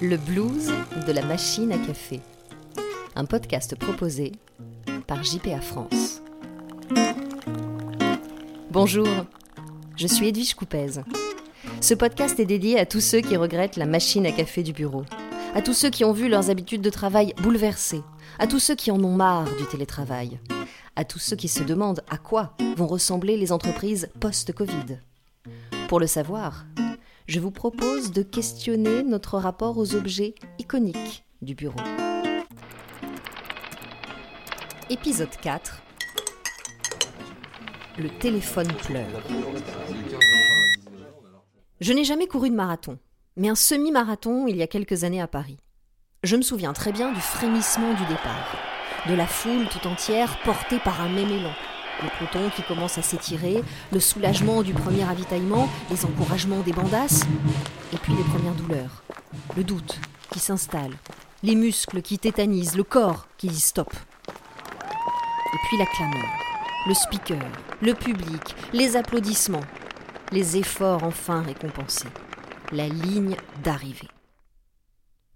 Le blues de la machine à café. Un podcast proposé par JPA France. Bonjour, je suis Edwige Coupez. Ce podcast est dédié à tous ceux qui regrettent la machine à café du bureau, à tous ceux qui ont vu leurs habitudes de travail bouleversées, à tous ceux qui en ont marre du télétravail, à tous ceux qui se demandent à quoi vont ressembler les entreprises post-Covid. Pour le savoir, je vous propose de questionner notre rapport aux objets iconiques du bureau. Épisode 4 Le téléphone pleure. Je n'ai jamais couru de marathon, mais un semi-marathon il y a quelques années à Paris. Je me souviens très bien du frémissement du départ, de la foule tout entière portée par un même élan le peloton qui commence à s'étirer, le soulagement du premier ravitaillement, les encouragements des bandasses, et puis les premières douleurs, le doute qui s'installe, les muscles qui tétanisent, le corps qui dit stop. Et puis la clameur, le speaker, le public, les applaudissements, les efforts enfin récompensés, la ligne d'arrivée.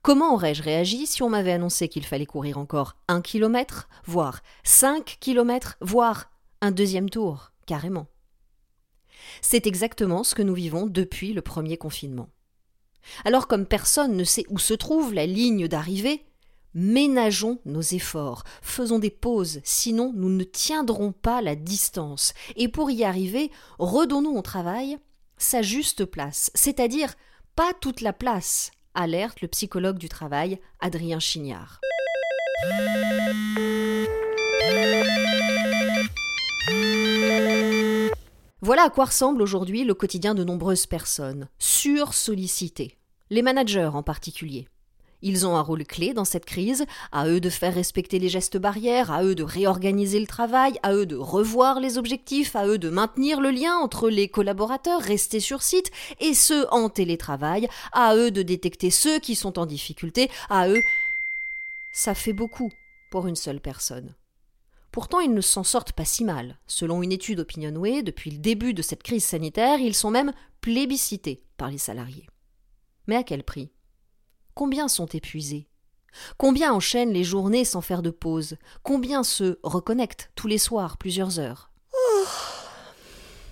Comment aurais-je réagi si on m'avait annoncé qu'il fallait courir encore un kilomètre, voire cinq kilomètres, voire un deuxième tour, carrément. C'est exactement ce que nous vivons depuis le premier confinement. Alors comme personne ne sait où se trouve la ligne d'arrivée, ménageons nos efforts, faisons des pauses, sinon nous ne tiendrons pas la distance, et pour y arriver, redonnons au travail sa juste place, c'est-à-dire pas toute la place, alerte le psychologue du travail, Adrien Chignard. Voilà à quoi ressemble aujourd'hui le quotidien de nombreuses personnes, sursollicitées, les managers en particulier. Ils ont un rôle clé dans cette crise, à eux de faire respecter les gestes barrières, à eux de réorganiser le travail, à eux de revoir les objectifs, à eux de maintenir le lien entre les collaborateurs restés sur site et ceux en télétravail, à eux de détecter ceux qui sont en difficulté, à eux. Ça fait beaucoup pour une seule personne. Pourtant, ils ne s'en sortent pas si mal. Selon une étude Opinionway, depuis le début de cette crise sanitaire, ils sont même plébiscités par les salariés. Mais à quel prix? Combien sont épuisés? Combien enchaînent les journées sans faire de pause? Combien se reconnectent tous les soirs plusieurs heures?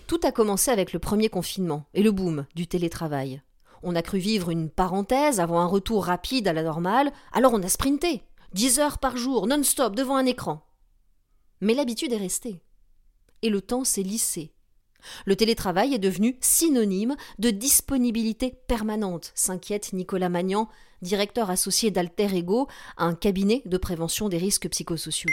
Tout a commencé avec le premier confinement et le boom du télétravail. On a cru vivre une parenthèse avant un retour rapide à la normale, alors on a sprinté. Dix heures par jour, non-stop, devant un écran. Mais l'habitude est restée. Et le temps s'est lissé. Le télétravail est devenu synonyme de disponibilité permanente, s'inquiète Nicolas Magnan, directeur associé d'Alter Ego, un cabinet de prévention des risques psychosociaux.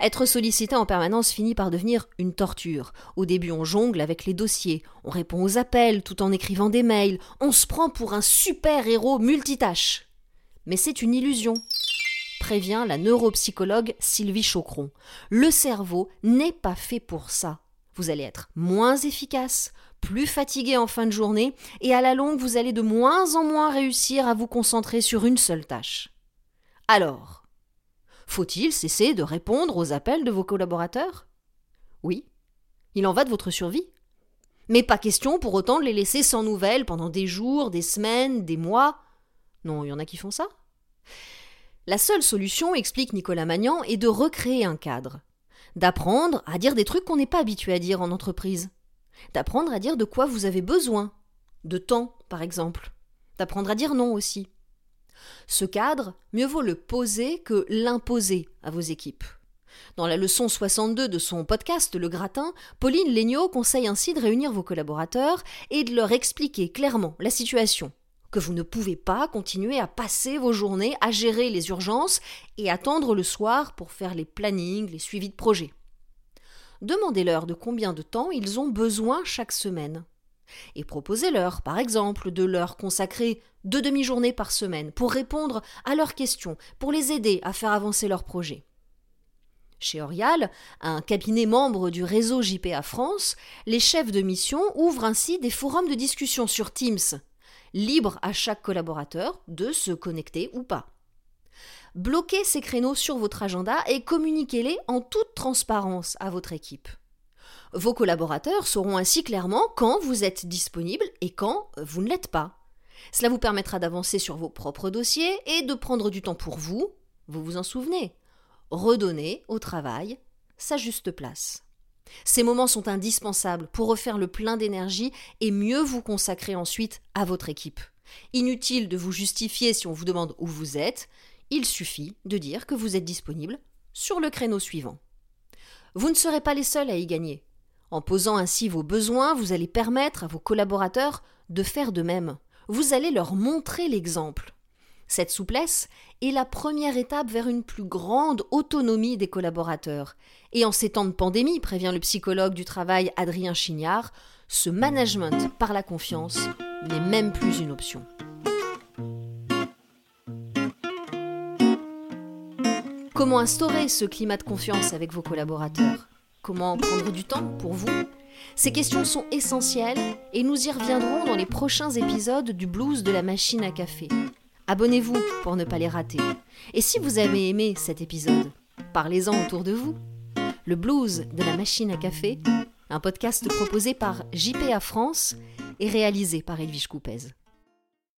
Être sollicité en permanence finit par devenir une torture. Au début, on jongle avec les dossiers, on répond aux appels tout en écrivant des mails, on se prend pour un super héros multitâche. Mais c'est une illusion prévient la neuropsychologue Sylvie Chocron. Le cerveau n'est pas fait pour ça. Vous allez être moins efficace, plus fatigué en fin de journée, et à la longue, vous allez de moins en moins réussir à vous concentrer sur une seule tâche. Alors, faut-il cesser de répondre aux appels de vos collaborateurs? Oui, il en va de votre survie. Mais pas question pour autant de les laisser sans nouvelles pendant des jours, des semaines, des mois. Non, il y en a qui font ça. La seule solution, explique Nicolas Magnan, est de recréer un cadre. D'apprendre à dire des trucs qu'on n'est pas habitué à dire en entreprise. D'apprendre à dire de quoi vous avez besoin. De temps, par exemple. D'apprendre à dire non aussi. Ce cadre, mieux vaut le poser que l'imposer à vos équipes. Dans la leçon 62 de son podcast Le Gratin, Pauline Legnaud conseille ainsi de réunir vos collaborateurs et de leur expliquer clairement la situation, que vous ne pouvez pas continuer à passer vos journées à gérer les urgences et attendre le soir pour faire les plannings, les suivis de projets. Demandez-leur de combien de temps ils ont besoin chaque semaine. Et proposez-leur, par exemple, de leur consacrer deux demi-journées par semaine pour répondre à leurs questions, pour les aider à faire avancer leurs projets. Chez Orial, un cabinet membre du réseau JPA France, les chefs de mission ouvrent ainsi des forums de discussion sur Teams libre à chaque collaborateur de se connecter ou pas. Bloquez ces créneaux sur votre agenda et communiquez-les en toute transparence à votre équipe. Vos collaborateurs sauront ainsi clairement quand vous êtes disponible et quand vous ne l'êtes pas. Cela vous permettra d'avancer sur vos propres dossiers et de prendre du temps pour vous, vous vous en souvenez, redonner au travail sa juste place. Ces moments sont indispensables pour refaire le plein d'énergie et mieux vous consacrer ensuite à votre équipe. Inutile de vous justifier si on vous demande où vous êtes, il suffit de dire que vous êtes disponible sur le créneau suivant. Vous ne serez pas les seuls à y gagner. En posant ainsi vos besoins, vous allez permettre à vos collaborateurs de faire de même. Vous allez leur montrer l'exemple. Cette souplesse est la première étape vers une plus grande autonomie des collaborateurs. Et en ces temps de pandémie, prévient le psychologue du travail Adrien Chignard, ce management par la confiance n'est même plus une option. Comment instaurer ce climat de confiance avec vos collaborateurs? Comment prendre du temps pour vous? Ces questions sont essentielles et nous y reviendrons dans les prochains épisodes du blues de la machine à café. Abonnez-vous pour ne pas les rater. Et si vous avez aimé cet épisode, parlez-en autour de vous. Le blues de la machine à café, un podcast proposé par JPA France et réalisé par Elvige Coupez.